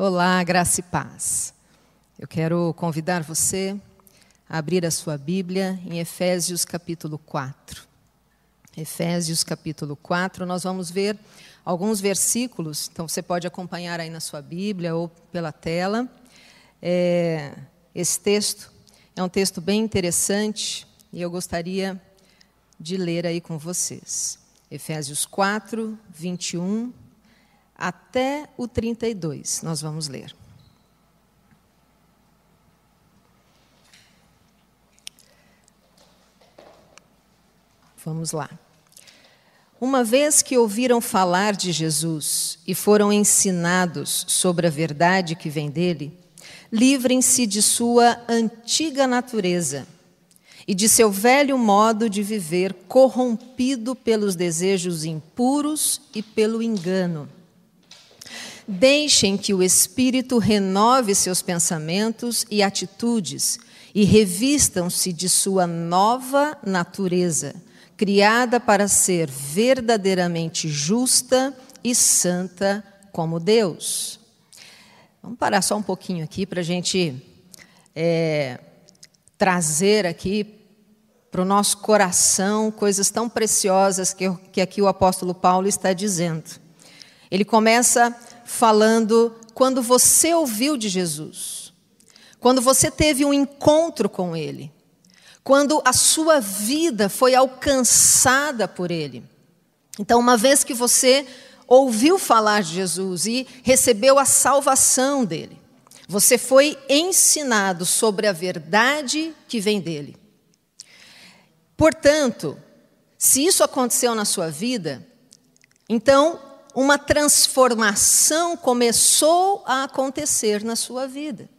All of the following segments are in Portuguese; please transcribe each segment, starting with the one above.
Olá, graça e paz. Eu quero convidar você a abrir a sua Bíblia em Efésios capítulo 4. Efésios capítulo 4, nós vamos ver alguns versículos, então você pode acompanhar aí na sua Bíblia ou pela tela. É, esse texto é um texto bem interessante e eu gostaria de ler aí com vocês. Efésios 4, 21 até o 32. Nós vamos ler. Vamos lá. Uma vez que ouviram falar de Jesus e foram ensinados sobre a verdade que vem dele, livrem-se de sua antiga natureza e de seu velho modo de viver corrompido pelos desejos impuros e pelo engano Deixem que o Espírito renove seus pensamentos e atitudes e revistam-se de sua nova natureza, criada para ser verdadeiramente justa e santa como Deus. Vamos parar só um pouquinho aqui para a gente é, trazer aqui para o nosso coração coisas tão preciosas que, que aqui o apóstolo Paulo está dizendo. Ele começa falando quando você ouviu de Jesus, quando você teve um encontro com Ele, quando a sua vida foi alcançada por Ele. Então, uma vez que você ouviu falar de Jesus e recebeu a salvação dele, você foi ensinado sobre a verdade que vem dele. Portanto, se isso aconteceu na sua vida, então uma transformação começou a acontecer na sua vida.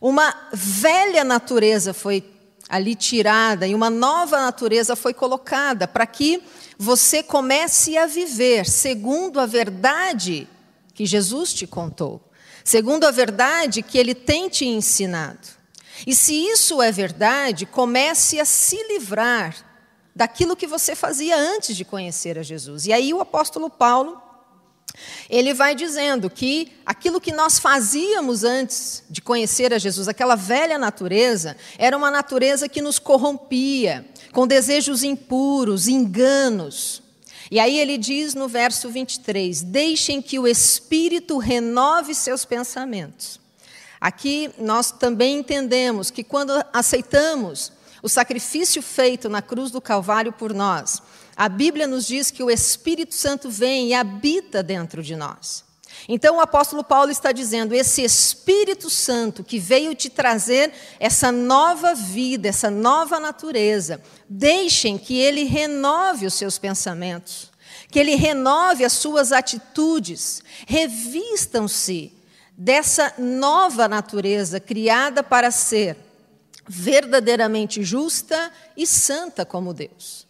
Uma velha natureza foi ali tirada e uma nova natureza foi colocada para que você comece a viver segundo a verdade que Jesus te contou, segundo a verdade que ele tem te ensinado. E se isso é verdade, comece a se livrar daquilo que você fazia antes de conhecer a Jesus. E aí o apóstolo Paulo, ele vai dizendo que aquilo que nós fazíamos antes de conhecer a Jesus, aquela velha natureza, era uma natureza que nos corrompia, com desejos impuros, enganos. E aí ele diz no verso 23: Deixem que o Espírito renove seus pensamentos. Aqui nós também entendemos que quando aceitamos o sacrifício feito na cruz do Calvário por nós, a Bíblia nos diz que o Espírito Santo vem e habita dentro de nós. Então o apóstolo Paulo está dizendo: esse Espírito Santo que veio te trazer essa nova vida, essa nova natureza, deixem que ele renove os seus pensamentos, que ele renove as suas atitudes, revistam-se dessa nova natureza criada para ser verdadeiramente justa e santa como Deus.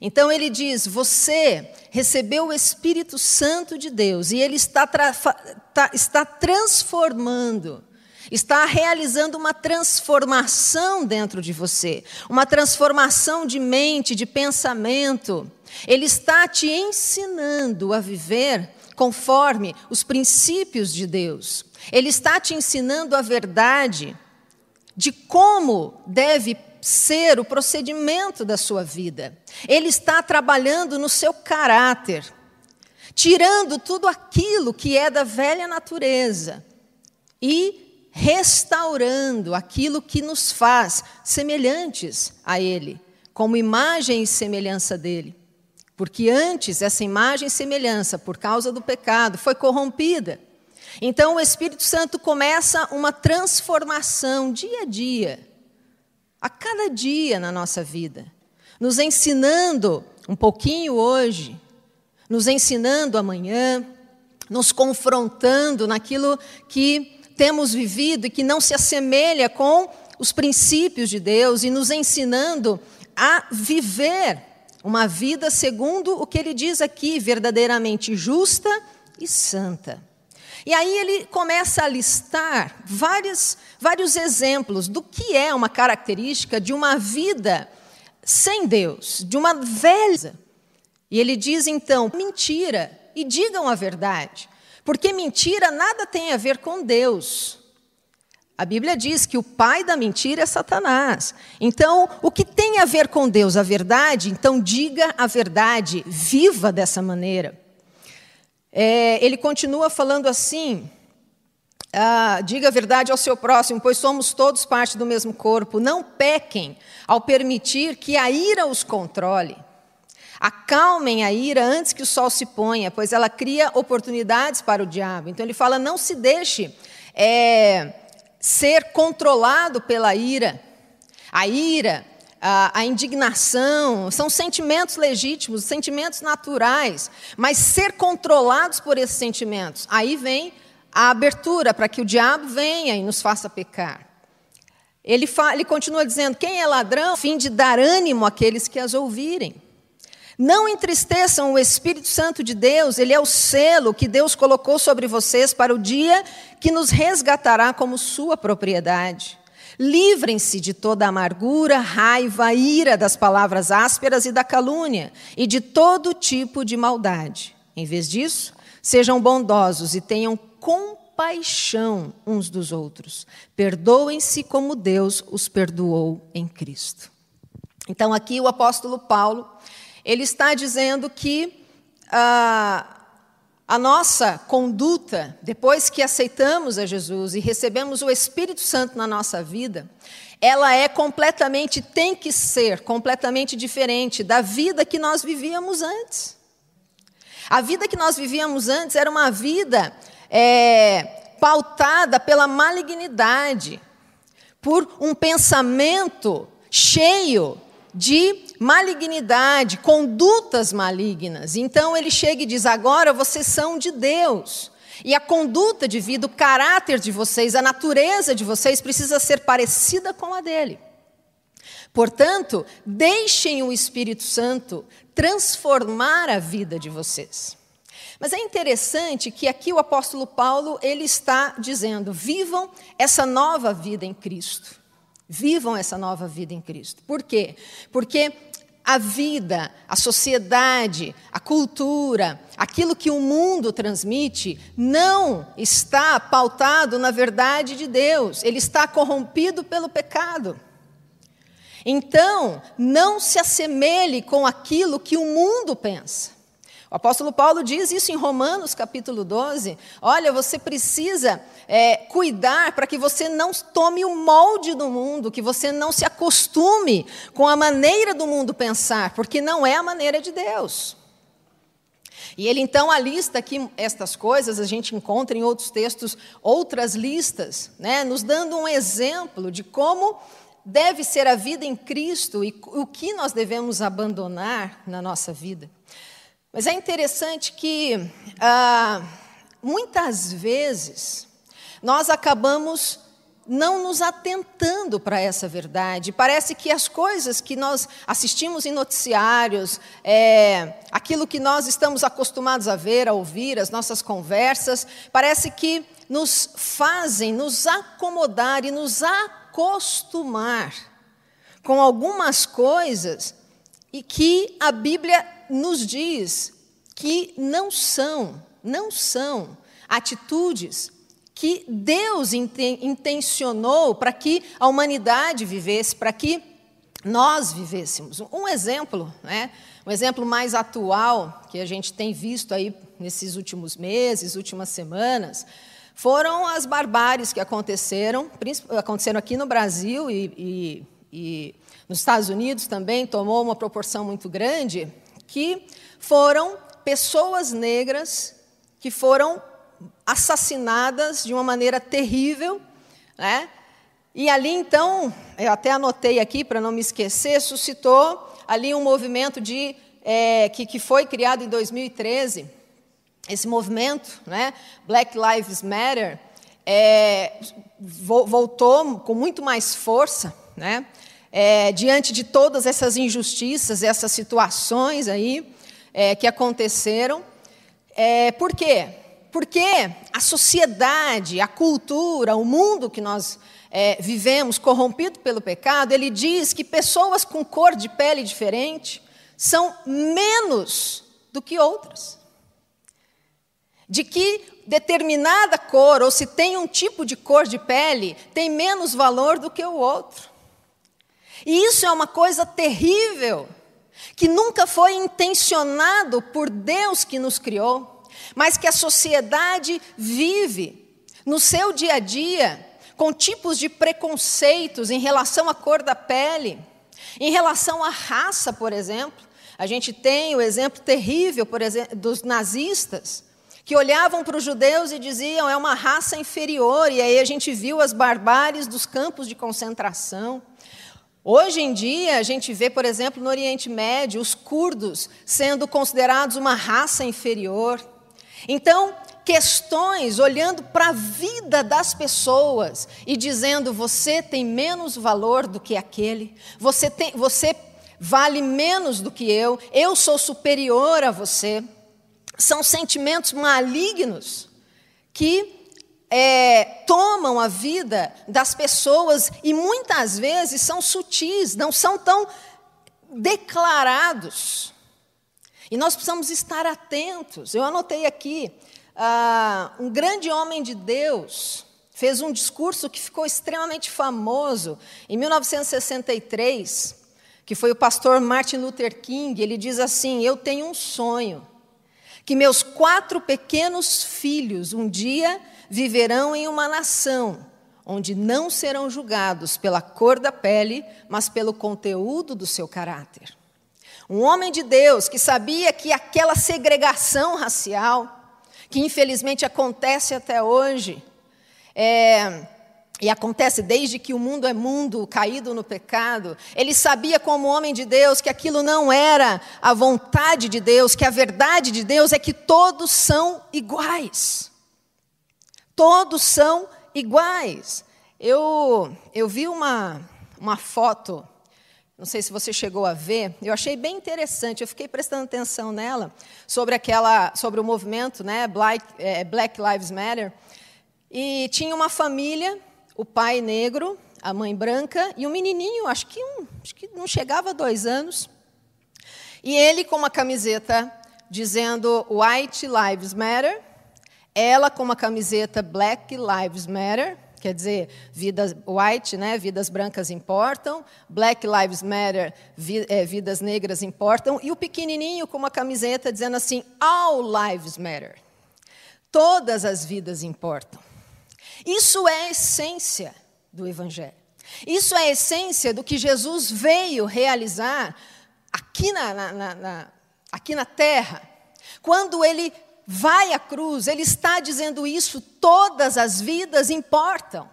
Então ele diz: Você recebeu o Espírito Santo de Deus e ele está, tá, está transformando, está realizando uma transformação dentro de você, uma transformação de mente, de pensamento. Ele está te ensinando a viver conforme os princípios de Deus. Ele está te ensinando a verdade de como deve ser o procedimento da sua vida. Ele está trabalhando no seu caráter, tirando tudo aquilo que é da velha natureza e restaurando aquilo que nos faz semelhantes a Ele, como imagem e semelhança dele. Porque antes essa imagem e semelhança, por causa do pecado, foi corrompida. Então o Espírito Santo começa uma transformação dia a dia, a cada dia na nossa vida, nos ensinando um pouquinho hoje, nos ensinando amanhã, nos confrontando naquilo que temos vivido e que não se assemelha com os princípios de Deus e nos ensinando a viver uma vida segundo o que ele diz aqui, verdadeiramente justa e santa. E aí ele começa a listar vários, vários exemplos do que é uma característica de uma vida sem Deus, de uma velha. E ele diz então: mentira, e digam a verdade. porque mentira nada tem a ver com Deus. A Bíblia diz que o pai da mentira é Satanás. Então, o que tem a ver com Deus? A verdade? Então, diga a verdade, viva dessa maneira. É, ele continua falando assim: ah, diga a verdade ao seu próximo, pois somos todos parte do mesmo corpo. Não pequem ao permitir que a ira os controle. Acalmem a ira antes que o sol se ponha, pois ela cria oportunidades para o diabo. Então ele fala: não se deixe. É, ser controlado pela ira. A ira, a, indignação, são sentimentos legítimos, sentimentos naturais, mas ser controlados por esses sentimentos. Aí vem a abertura para que o diabo venha e nos faça pecar. Ele, fa, ele continua dizendo: quem é ladrão, fim de dar ânimo àqueles que as ouvirem. Não entristeçam o Espírito Santo de Deus, ele é o selo que Deus colocou sobre vocês para o dia que nos resgatará como sua propriedade. Livrem-se de toda amargura, raiva, ira das palavras ásperas e da calúnia, e de todo tipo de maldade. Em vez disso, sejam bondosos e tenham compaixão uns dos outros. Perdoem-se como Deus os perdoou em Cristo. Então, aqui o apóstolo Paulo ele está dizendo que ah, a nossa conduta, depois que aceitamos a Jesus e recebemos o Espírito Santo na nossa vida, ela é completamente, tem que ser completamente diferente da vida que nós vivíamos antes. A vida que nós vivíamos antes era uma vida é, pautada pela malignidade, por um pensamento cheio de malignidade, condutas malignas. Então ele chega e diz: agora vocês são de Deus. E a conduta de vida, o caráter de vocês, a natureza de vocês precisa ser parecida com a dele. Portanto, deixem o Espírito Santo transformar a vida de vocês. Mas é interessante que aqui o apóstolo Paulo ele está dizendo: vivam essa nova vida em Cristo. Vivam essa nova vida em Cristo. Por quê? Porque a vida, a sociedade, a cultura, aquilo que o mundo transmite, não está pautado na verdade de Deus, ele está corrompido pelo pecado. Então, não se assemelhe com aquilo que o mundo pensa. O apóstolo Paulo diz isso em Romanos capítulo 12. Olha, você precisa é, cuidar para que você não tome o molde do mundo, que você não se acostume com a maneira do mundo pensar, porque não é a maneira de Deus. E ele então alista aqui estas coisas, a gente encontra em outros textos outras listas, né, nos dando um exemplo de como deve ser a vida em Cristo e o que nós devemos abandonar na nossa vida. Mas é interessante que ah, muitas vezes nós acabamos não nos atentando para essa verdade. Parece que as coisas que nós assistimos em noticiários, é, aquilo que nós estamos acostumados a ver, a ouvir, as nossas conversas, parece que nos fazem nos acomodar e nos acostumar com algumas coisas e que a Bíblia nos diz que não são, não são atitudes que Deus intencionou para que a humanidade vivesse, para que nós vivêssemos. Um exemplo, né? um exemplo mais atual que a gente tem visto aí nesses últimos meses, últimas semanas, foram as barbáries que aconteceram, aconteceram aqui no Brasil e, e, e nos Estados Unidos também tomou uma proporção muito grande, que foram pessoas negras que foram assassinadas de uma maneira terrível, né? E ali então, eu até anotei aqui para não me esquecer, suscitou ali um movimento de é, que, que foi criado em 2013. Esse movimento, né, Black Lives Matter, é, voltou com muito mais força, né, é, diante de todas essas injustiças, essas situações aí é, que aconteceram. É, por quê? Porque a sociedade, a cultura, o mundo que nós é, vivemos, corrompido pelo pecado, ele diz que pessoas com cor de pele diferente são menos do que outras. de que determinada cor, ou se tem um tipo de cor de pele, tem menos valor do que o outro. E isso é uma coisa terrível, que nunca foi intencionado por Deus que nos criou, mas que a sociedade vive no seu dia a dia com tipos de preconceitos em relação à cor da pele, em relação à raça, por exemplo. A gente tem o exemplo terrível, por exemplo, dos nazistas, que olhavam para os judeus e diziam é uma raça inferior, e aí a gente viu as barbáries dos campos de concentração. Hoje em dia, a gente vê, por exemplo, no Oriente Médio, os curdos sendo considerados uma raça inferior. Então, questões olhando para a vida das pessoas e dizendo: você tem menos valor do que aquele, você, tem, você vale menos do que eu, eu sou superior a você são sentimentos malignos que é, tomam a vida das pessoas e muitas vezes são sutis, não são tão declarados. E nós precisamos estar atentos. Eu anotei aqui, uh, um grande homem de Deus fez um discurso que ficou extremamente famoso em 1963, que foi o pastor Martin Luther King. Ele diz assim: Eu tenho um sonho que meus quatro pequenos filhos um dia viverão em uma nação onde não serão julgados pela cor da pele, mas pelo conteúdo do seu caráter. Um homem de Deus que sabia que aquela segregação racial, que infelizmente acontece até hoje, é, e acontece desde que o mundo é mundo, caído no pecado. Ele sabia, como homem de Deus, que aquilo não era a vontade de Deus, que a verdade de Deus é que todos são iguais. Todos são iguais. Eu, eu vi uma, uma foto, não sei se você chegou a ver, eu achei bem interessante, eu fiquei prestando atenção nela, sobre, aquela, sobre o movimento né, Black, é, Black Lives Matter. E tinha uma família o pai negro, a mãe branca e um menininho, acho que, um, acho que não chegava a dois anos. E ele com uma camiseta dizendo White Lives Matter, ela com uma camiseta Black Lives Matter, quer dizer, vidas white, né, vidas brancas importam, Black Lives Matter, vi, é, vidas negras importam, e o pequenininho com uma camiseta dizendo assim, All Lives Matter, todas as vidas importam. Isso é a essência do Evangelho. Isso é a essência do que Jesus veio realizar aqui na, na, na, aqui na terra. Quando ele vai à cruz, ele está dizendo isso: todas as vidas importam.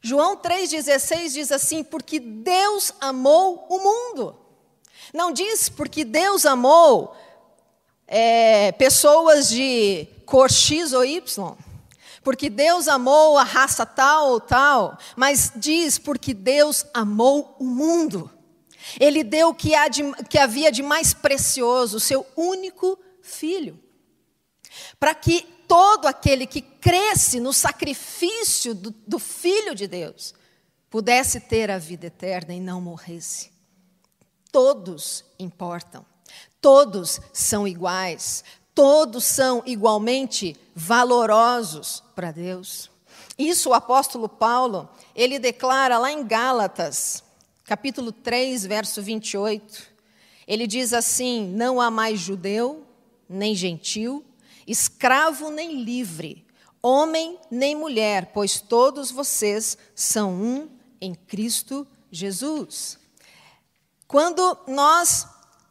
João 3,16 diz assim: porque Deus amou o mundo. Não diz porque Deus amou é, pessoas de cor X ou Y porque Deus amou a raça tal ou tal, mas diz porque Deus amou o mundo. Ele deu o que, de, que havia de mais precioso, o seu único filho, para que todo aquele que cresce no sacrifício do, do Filho de Deus pudesse ter a vida eterna e não morresse. Todos importam, todos são iguais, todos são igualmente valorosos para Deus. Isso o apóstolo Paulo, ele declara lá em Gálatas, capítulo 3, verso 28. Ele diz assim: Não há mais judeu, nem gentil, escravo nem livre, homem nem mulher, pois todos vocês são um em Cristo Jesus. Quando nós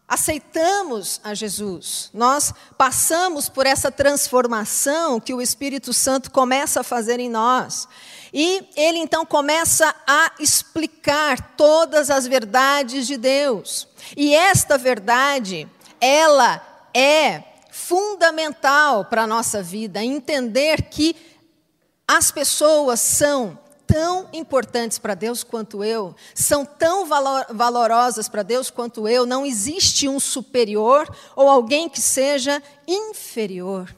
aceitamos a Jesus, nós passamos por essa transformação que o Espírito Santo começa a fazer em nós. E ele então começa a explicar todas as verdades de Deus. E esta verdade, ela é fundamental para a nossa vida, entender que as pessoas são tão importantes para Deus quanto eu, são tão valor, valorosas para Deus quanto eu, não existe um superior ou alguém que seja inferior.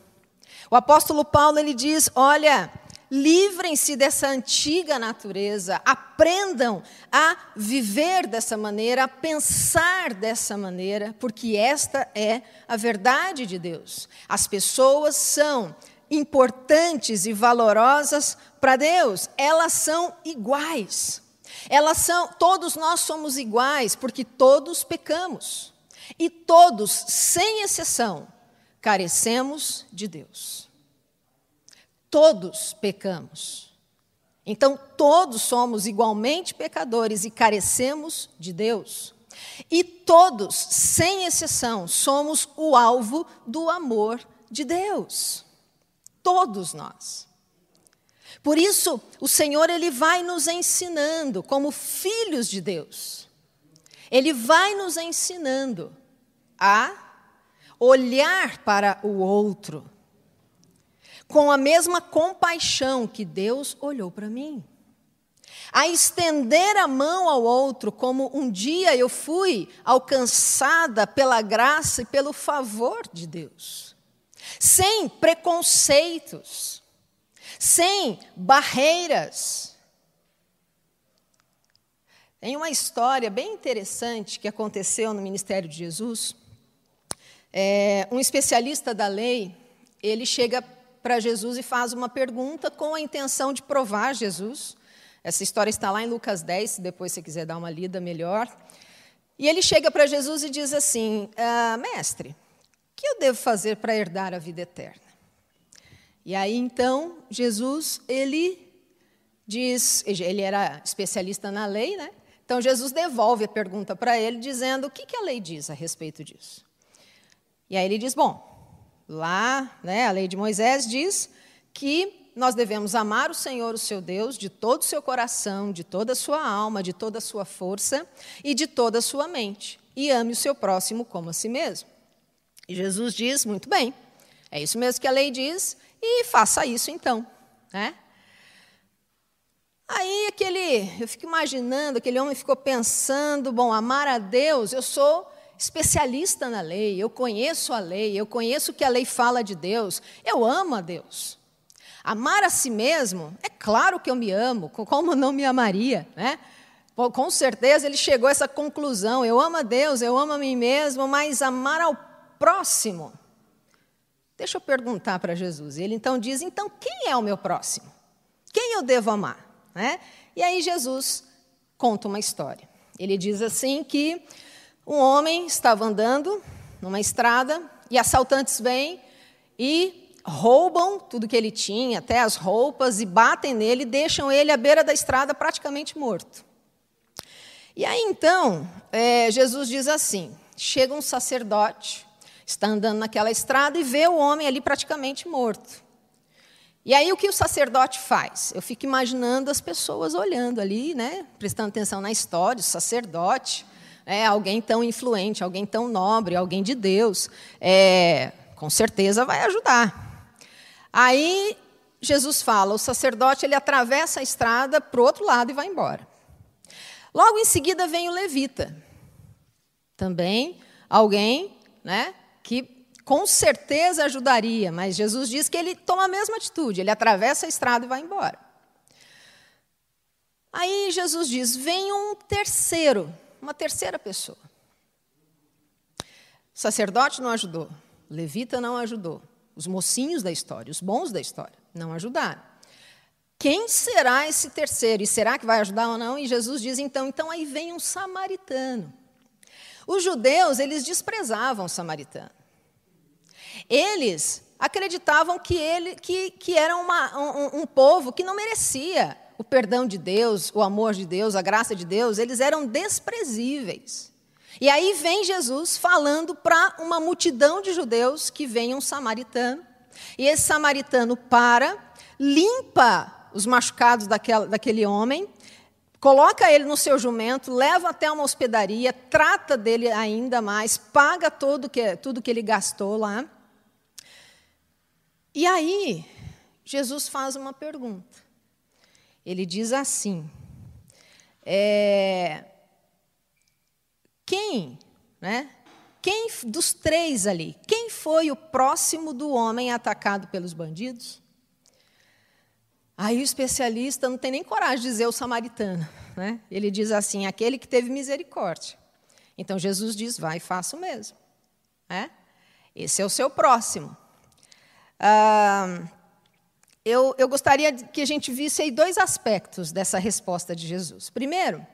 O apóstolo Paulo ele diz: "Olha, livrem-se dessa antiga natureza, aprendam a viver dessa maneira, a pensar dessa maneira, porque esta é a verdade de Deus. As pessoas são importantes e valorosas para Deus, elas são iguais. Elas são, todos nós somos iguais, porque todos pecamos. E todos, sem exceção, carecemos de Deus. Todos pecamos. Então, todos somos igualmente pecadores e carecemos de Deus. E todos, sem exceção, somos o alvo do amor de Deus. Todos nós. Por isso, o Senhor ele vai nos ensinando como filhos de Deus. Ele vai nos ensinando a olhar para o outro com a mesma compaixão que Deus olhou para mim. A estender a mão ao outro, como um dia eu fui alcançada pela graça e pelo favor de Deus. Sem preconceitos, sem barreiras. Tem uma história bem interessante que aconteceu no ministério de Jesus. É, um especialista da lei, ele chega para Jesus e faz uma pergunta com a intenção de provar Jesus. Essa história está lá em Lucas 10, se depois você quiser dar uma lida melhor. E ele chega para Jesus e diz assim: ah, Mestre, o que eu devo fazer para herdar a vida eterna? E aí então Jesus ele diz, ele era especialista na lei, né? Então Jesus devolve a pergunta para ele, dizendo o que, que a lei diz a respeito disso. E aí ele diz: Bom, Lá, né, a lei de Moisés diz que nós devemos amar o Senhor, o seu Deus, de todo o seu coração, de toda a sua alma, de toda a sua força e de toda a sua mente. E ame o seu próximo como a si mesmo. E Jesus diz: muito bem, é isso mesmo que a lei diz, e faça isso então. Né? Aí aquele, eu fico imaginando, aquele homem ficou pensando, bom, amar a Deus, eu sou especialista na lei, eu conheço a lei, eu conheço o que a lei fala de Deus, eu amo a Deus. Amar a si mesmo, é claro que eu me amo, como não me amaria, né? Com certeza ele chegou a essa conclusão: eu amo a Deus, eu amo a mim mesmo, mas amar ao próximo. Deixa eu perguntar para Jesus. Ele então diz: então quem é o meu próximo? Quem eu devo amar? Né? E aí Jesus conta uma história. Ele diz assim que um homem estava andando numa estrada e assaltantes vêm e roubam tudo que ele tinha, até as roupas, e batem nele e deixam ele à beira da estrada praticamente morto. E aí então, é, Jesus diz assim: chega um sacerdote, está andando naquela estrada e vê o homem ali praticamente morto. E aí o que o sacerdote faz? Eu fico imaginando as pessoas olhando ali, né, prestando atenção na história, o sacerdote é, alguém tão influente, alguém tão nobre, alguém de Deus, é, com certeza vai ajudar. Aí Jesus fala, o sacerdote ele atravessa a estrada para o outro lado e vai embora. Logo em seguida vem o levita, também alguém, né, que com certeza ajudaria, mas Jesus diz que ele toma a mesma atitude, ele atravessa a estrada e vai embora. Aí Jesus diz: vem um terceiro uma terceira pessoa. O sacerdote não ajudou, levita não ajudou, os mocinhos da história, os bons da história, não ajudaram. Quem será esse terceiro? E será que vai ajudar ou não? E Jesus diz então, então aí vem um samaritano. Os judeus, eles desprezavam o samaritano. Eles acreditavam que ele que, que era uma, um, um povo que não merecia o perdão de Deus, o amor de Deus, a graça de Deus, eles eram desprezíveis. E aí vem Jesus falando para uma multidão de judeus que vem um samaritano. E esse samaritano para, limpa os machucados daquela, daquele homem, coloca ele no seu jumento, leva até uma hospedaria, trata dele ainda mais, paga tudo que, tudo que ele gastou lá. E aí, Jesus faz uma pergunta. Ele diz assim: é, quem, né? Quem dos três ali, quem foi o próximo do homem atacado pelos bandidos? Aí o especialista não tem nem coragem de dizer o samaritano. Né? Ele diz assim: aquele que teve misericórdia. Então Jesus diz: vai e faça o mesmo. É? Esse é o seu próximo. Ah, eu, eu gostaria que a gente visse aí dois aspectos dessa resposta de Jesus. Primeiro,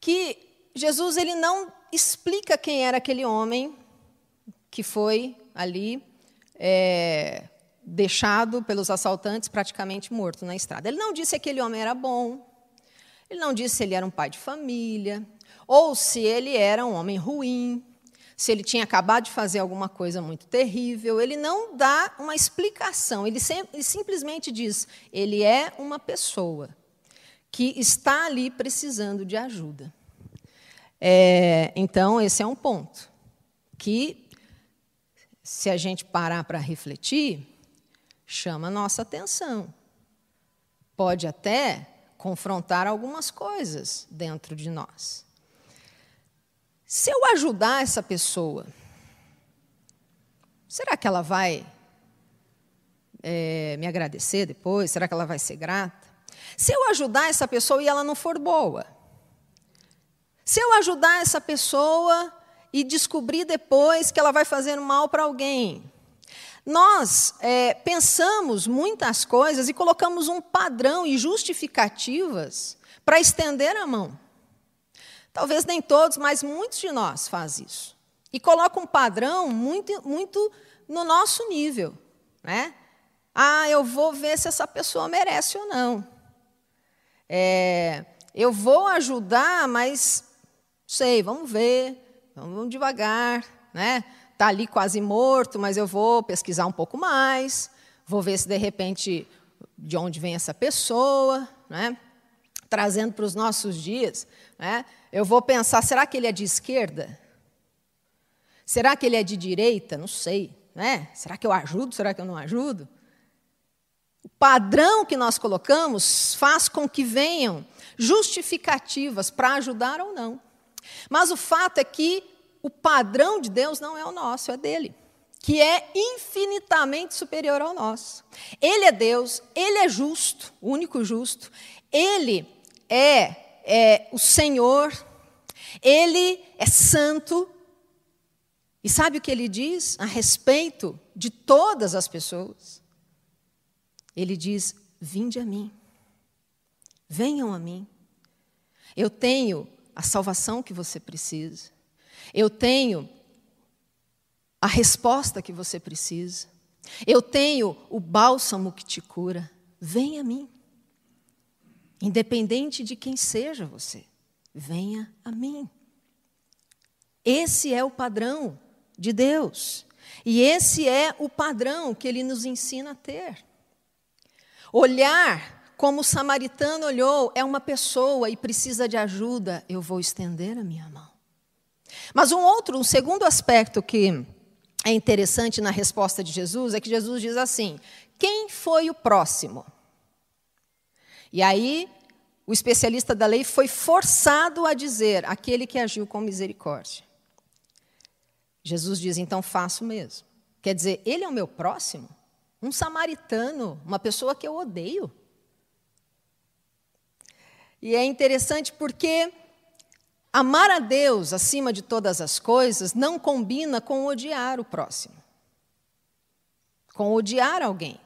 que Jesus ele não explica quem era aquele homem que foi ali é, deixado pelos assaltantes praticamente morto na estrada. Ele não disse se aquele homem era bom, ele não disse se ele era um pai de família, ou se ele era um homem ruim, se ele tinha acabado de fazer alguma coisa muito terrível. Ele não dá uma explicação, ele, ele simplesmente diz: ele é uma pessoa que está ali precisando de ajuda. É, então, esse é um ponto que, se a gente parar para refletir, chama nossa atenção. Pode até confrontar algumas coisas dentro de nós. Se eu ajudar essa pessoa, será que ela vai é, me agradecer depois? Será que ela vai ser grata? Se eu ajudar essa pessoa e ela não for boa, se eu ajudar essa pessoa e descobrir depois que ela vai fazer mal para alguém, nós é, pensamos muitas coisas e colocamos um padrão e justificativas para estender a mão. Talvez nem todos, mas muitos de nós faz isso. E coloca um padrão muito, muito no nosso nível. Né? Ah, eu vou ver se essa pessoa merece ou não. É, eu vou ajudar, mas sei, vamos ver, vamos devagar, né? está ali quase morto, mas eu vou pesquisar um pouco mais, vou ver se de repente de onde vem essa pessoa, né? trazendo para os nossos dias. Né? Eu vou pensar: será que ele é de esquerda? Será que ele é de direita? Não sei. Né? Será que eu ajudo? Será que eu não ajudo? O padrão que nós colocamos faz com que venham justificativas para ajudar ou não. Mas o fato é que o padrão de Deus não é o nosso, é dele, que é infinitamente superior ao nosso. Ele é Deus, ele é justo, o único justo, ele é, é o Senhor, ele é santo. E sabe o que ele diz a respeito de todas as pessoas? Ele diz: Vinde a mim, venham a mim. Eu tenho a salvação que você precisa. Eu tenho a resposta que você precisa. Eu tenho o bálsamo que te cura. Venha a mim. Independente de quem seja você, venha a mim. Esse é o padrão de Deus. E esse é o padrão que ele nos ensina a ter. Olhar como o samaritano olhou, é uma pessoa e precisa de ajuda, eu vou estender a minha mão. Mas um outro, um segundo aspecto que é interessante na resposta de Jesus é que Jesus diz assim: quem foi o próximo? E aí, o especialista da lei foi forçado a dizer: aquele que agiu com misericórdia. Jesus diz: então faço mesmo. Quer dizer, ele é o meu próximo? Um samaritano, uma pessoa que eu odeio. E é interessante porque Amar a Deus acima de todas as coisas não combina com odiar o próximo, com odiar alguém.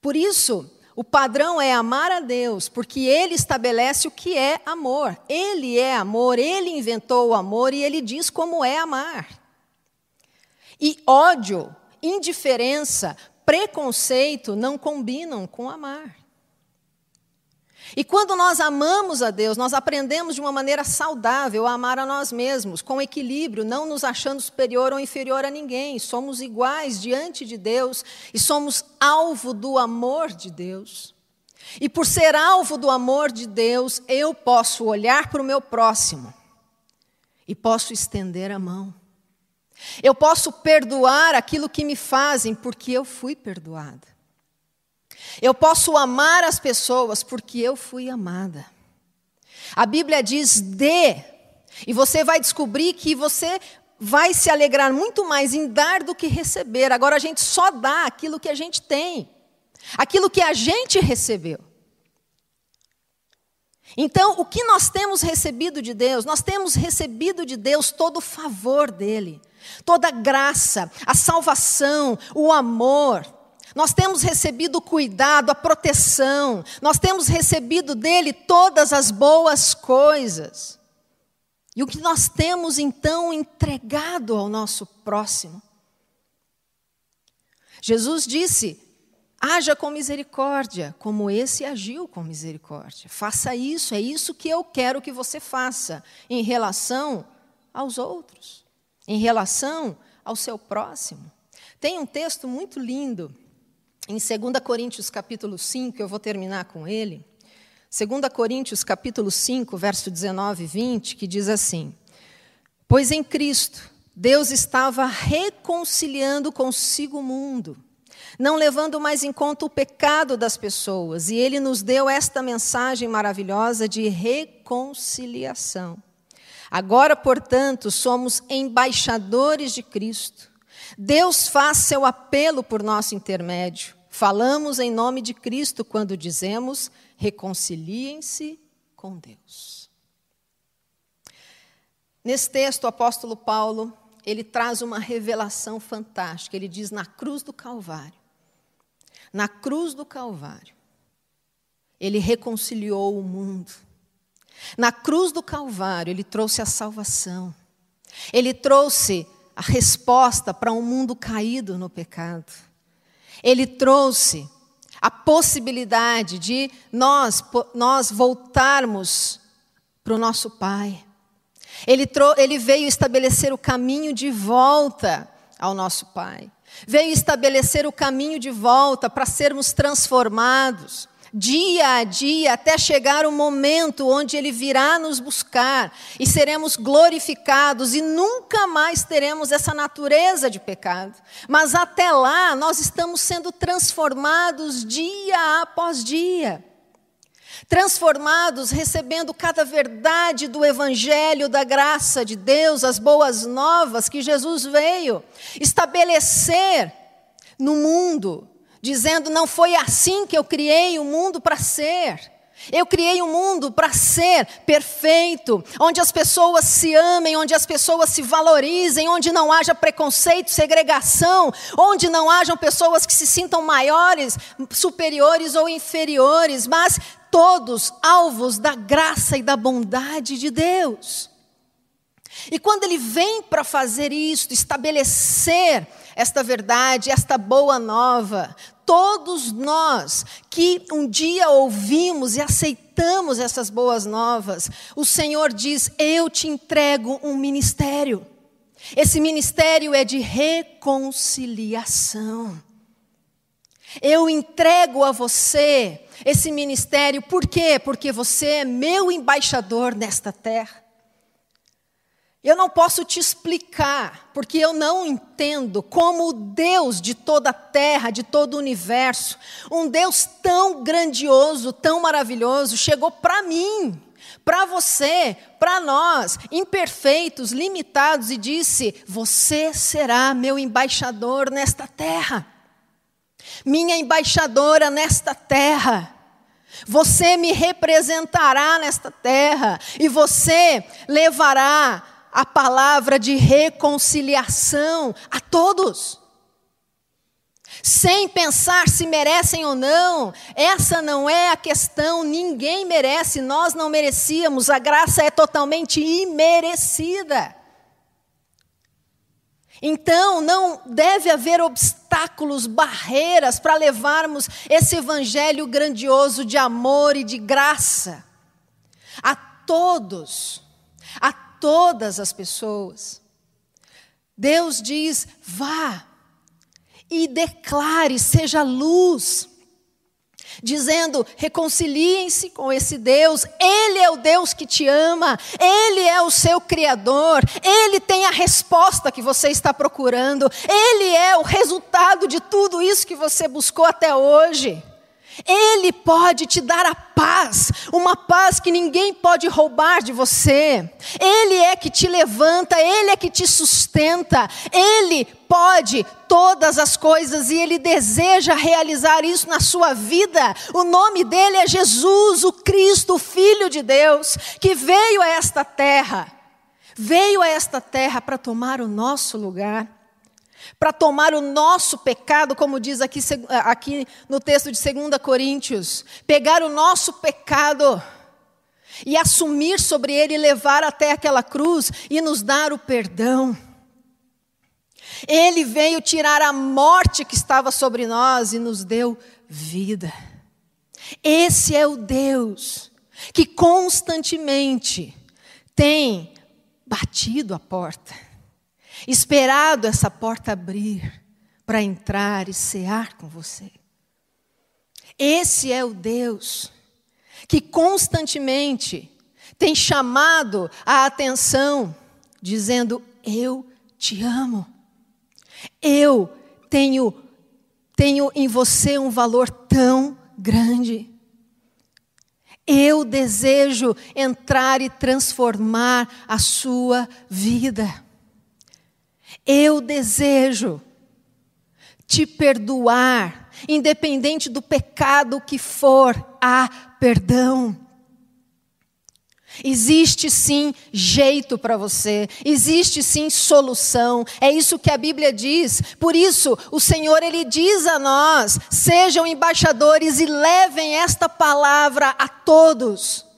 Por isso, o padrão é amar a Deus, porque Ele estabelece o que é amor. Ele é amor, Ele inventou o amor e Ele diz como é amar. E ódio, indiferença, preconceito não combinam com amar. E quando nós amamos a Deus, nós aprendemos de uma maneira saudável a amar a nós mesmos, com equilíbrio, não nos achando superior ou inferior a ninguém. Somos iguais diante de Deus e somos alvo do amor de Deus. E por ser alvo do amor de Deus, eu posso olhar para o meu próximo e posso estender a mão. Eu posso perdoar aquilo que me fazem, porque eu fui perdoada. Eu posso amar as pessoas porque eu fui amada. A Bíblia diz dê, e você vai descobrir que você vai se alegrar muito mais em dar do que receber. Agora a gente só dá aquilo que a gente tem. aquilo que a gente recebeu. Então, o que nós temos recebido de Deus? Nós temos recebido de Deus todo o favor dele, toda a graça, a salvação, o amor. Nós temos recebido o cuidado, a proteção, nós temos recebido dele todas as boas coisas. E o que nós temos então entregado ao nosso próximo? Jesus disse: haja com misericórdia, como esse agiu com misericórdia. Faça isso, é isso que eu quero que você faça em relação aos outros, em relação ao seu próximo. Tem um texto muito lindo em 2 Coríntios capítulo 5, eu vou terminar com ele. 2 Coríntios capítulo 5, verso 19 e 20, que diz assim: Pois em Cristo Deus estava reconciliando consigo o mundo, não levando mais em conta o pecado das pessoas, e ele nos deu esta mensagem maravilhosa de reconciliação. Agora, portanto, somos embaixadores de Cristo. Deus faz seu apelo por nosso intermédio. Falamos em nome de Cristo quando dizemos: reconciliem-se com Deus. Nesse texto, o apóstolo Paulo, ele traz uma revelação fantástica. Ele diz na cruz do Calvário. Na cruz do Calvário, ele reconciliou o mundo. Na cruz do Calvário, ele trouxe a salvação. Ele trouxe a resposta para um mundo caído no pecado. Ele trouxe a possibilidade de nós, nós voltarmos para o nosso Pai. Ele, ele veio estabelecer o caminho de volta ao nosso Pai. Veio estabelecer o caminho de volta para sermos transformados, dia a dia, até chegar o momento onde Ele virá nos buscar e seremos glorificados e nunca mais teremos essa natureza de pecado. Mas até lá, nós estamos sendo transformados dia após dia. Transformados, recebendo cada verdade do Evangelho, da graça de Deus, as boas novas que Jesus veio estabelecer no mundo dizendo: Não foi assim que eu criei o mundo para ser. Eu criei um mundo para ser perfeito, onde as pessoas se amem, onde as pessoas se valorizem, onde não haja preconceito, segregação, onde não hajam pessoas que se sintam maiores, superiores ou inferiores, mas todos alvos da graça e da bondade de Deus. E quando ele vem para fazer isto, estabelecer esta verdade, esta boa nova, todos nós que um dia ouvimos e aceitamos essas boas novas, o Senhor diz: Eu te entrego um ministério. Esse ministério é de reconciliação. Eu entrego a você esse ministério, por quê? Porque você é meu embaixador nesta terra. Eu não posso te explicar, porque eu não entendo como o Deus de toda a terra, de todo o universo, um Deus tão grandioso, tão maravilhoso, chegou para mim, para você, para nós, imperfeitos, limitados, e disse: Você será meu embaixador nesta terra, minha embaixadora nesta terra. Você me representará nesta terra, e você levará a palavra de reconciliação a todos. Sem pensar se merecem ou não, essa não é a questão, ninguém merece, nós não merecíamos, a graça é totalmente imerecida. Então, não deve haver obstáculos, barreiras para levarmos esse evangelho grandioso de amor e de graça a todos, a todas as pessoas. Deus diz: vá e declare, seja luz. Dizendo, reconciliem-se com esse Deus, Ele é o Deus que te ama, Ele é o seu Criador, Ele tem a resposta que você está procurando, Ele é o resultado de tudo isso que você buscou até hoje. Ele pode te dar a paz, uma paz que ninguém pode roubar de você. Ele é que te levanta, Ele é que te sustenta, Ele pode todas as coisas e Ele deseja realizar isso na sua vida. O nome dele é Jesus, o Cristo, o Filho de Deus, que veio a esta terra, veio a esta terra para tomar o nosso lugar, para tomar o nosso pecado, como diz aqui, aqui no texto de 2 Coríntios, pegar o nosso pecado e assumir sobre ele, levar até aquela cruz e nos dar o perdão. Ele veio tirar a morte que estava sobre nós e nos deu vida. Esse é o Deus que constantemente tem batido a porta, esperado essa porta abrir para entrar e cear com você. Esse é o Deus que constantemente tem chamado a atenção, dizendo: Eu te amo. Eu tenho, tenho em você um valor tão grande. Eu desejo entrar e transformar a sua vida. Eu desejo te perdoar, independente do pecado que for, há perdão. Existe sim jeito para você, existe sim solução. É isso que a Bíblia diz. Por isso, o Senhor ele diz a nós: sejam embaixadores e levem esta palavra a todos.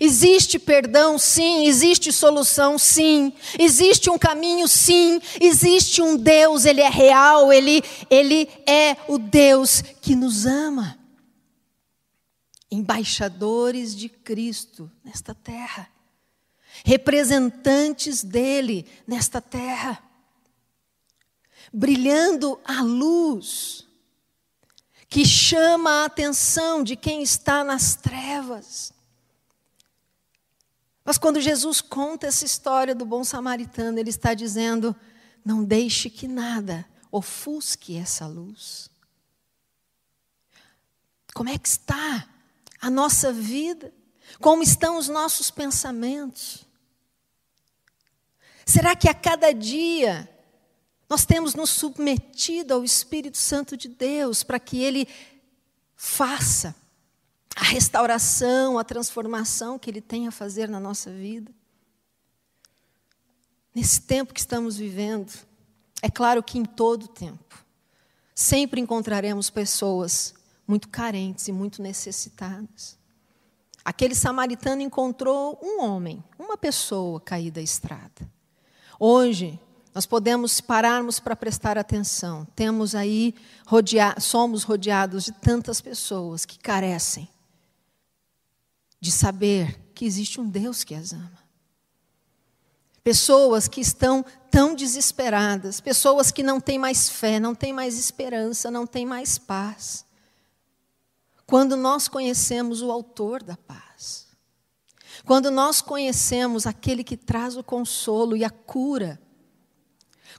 Existe perdão, sim, existe solução, sim, existe um caminho, sim, existe um Deus, ele é real, ele, ele é o Deus que nos ama. Embaixadores de Cristo nesta terra, representantes dele nesta terra, brilhando a luz que chama a atenção de quem está nas trevas. Mas quando Jesus conta essa história do bom samaritano, ele está dizendo: não deixe que nada ofusque essa luz. Como é que está a nossa vida? Como estão os nossos pensamentos? Será que a cada dia nós temos nos submetido ao Espírito Santo de Deus para que Ele faça a restauração, a transformação que Ele tem a fazer na nossa vida? Nesse tempo que estamos vivendo, é claro que em todo tempo, sempre encontraremos pessoas muito carentes e muito necessitadas. Aquele samaritano encontrou um homem, uma pessoa caída à estrada. Hoje, nós podemos pararmos para prestar atenção. Temos aí, rodea somos rodeados de tantas pessoas que carecem de saber que existe um Deus que as ama. Pessoas que estão tão desesperadas, pessoas que não têm mais fé, não têm mais esperança, não têm mais paz quando nós conhecemos o Autor da paz, quando nós conhecemos aquele que traz o consolo e a cura,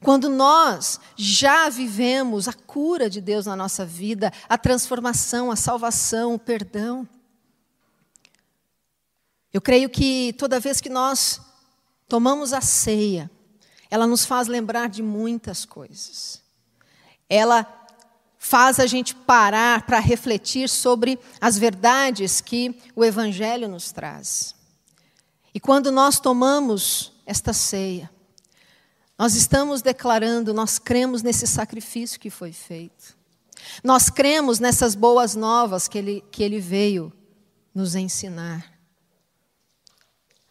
quando nós já vivemos a cura de Deus na nossa vida, a transformação, a salvação, o perdão. Eu creio que toda vez que nós tomamos a ceia, ela nos faz lembrar de muitas coisas. Ela faz a gente parar para refletir sobre as verdades que o Evangelho nos traz. E quando nós tomamos esta ceia, nós estamos declarando, nós cremos nesse sacrifício que foi feito. Nós cremos nessas boas novas que ele, que ele veio nos ensinar.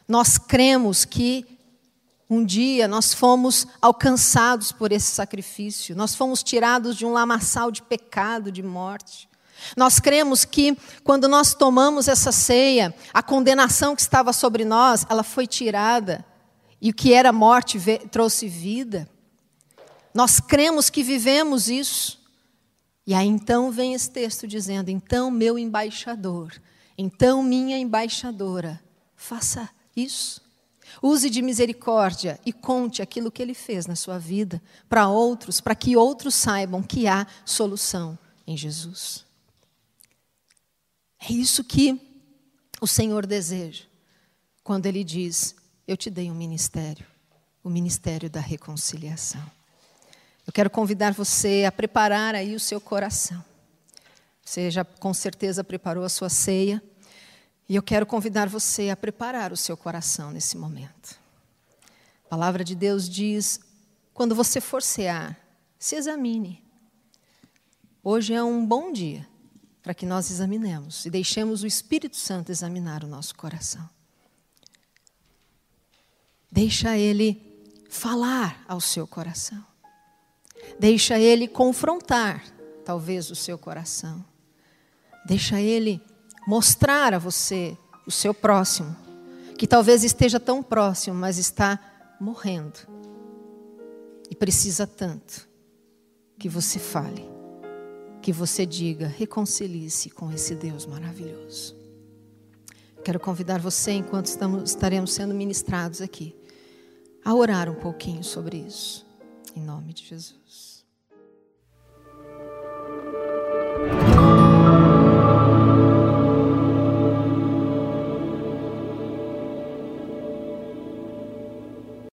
Nós cremos que um dia nós fomos alcançados por esse sacrifício, nós fomos tirados de um lamaçal de pecado, de morte. Nós cremos que quando nós tomamos essa ceia, a condenação que estava sobre nós, ela foi tirada, e o que era morte trouxe vida. Nós cremos que vivemos isso. E aí então vem esse texto dizendo: então, meu embaixador, então, minha embaixadora, faça isso. Use de misericórdia e conte aquilo que ele fez na sua vida para outros, para que outros saibam que há solução em Jesus. É isso que o Senhor deseja quando ele diz: Eu te dei um ministério, o ministério da reconciliação. Eu quero convidar você a preparar aí o seu coração. Você já com certeza preparou a sua ceia. E eu quero convidar você a preparar o seu coração nesse momento. A palavra de Deus diz: quando você for cear, se examine. Hoje é um bom dia para que nós examinemos e deixemos o Espírito Santo examinar o nosso coração. Deixa ele falar ao seu coração. Deixa ele confrontar, talvez, o seu coração. Deixa ele mostrar a você o seu próximo, que talvez esteja tão próximo, mas está morrendo. E precisa tanto que você fale, que você diga, reconcilie-se com esse Deus maravilhoso. Quero convidar você, enquanto estamos, estaremos sendo ministrados aqui, a orar um pouquinho sobre isso, em nome de Jesus.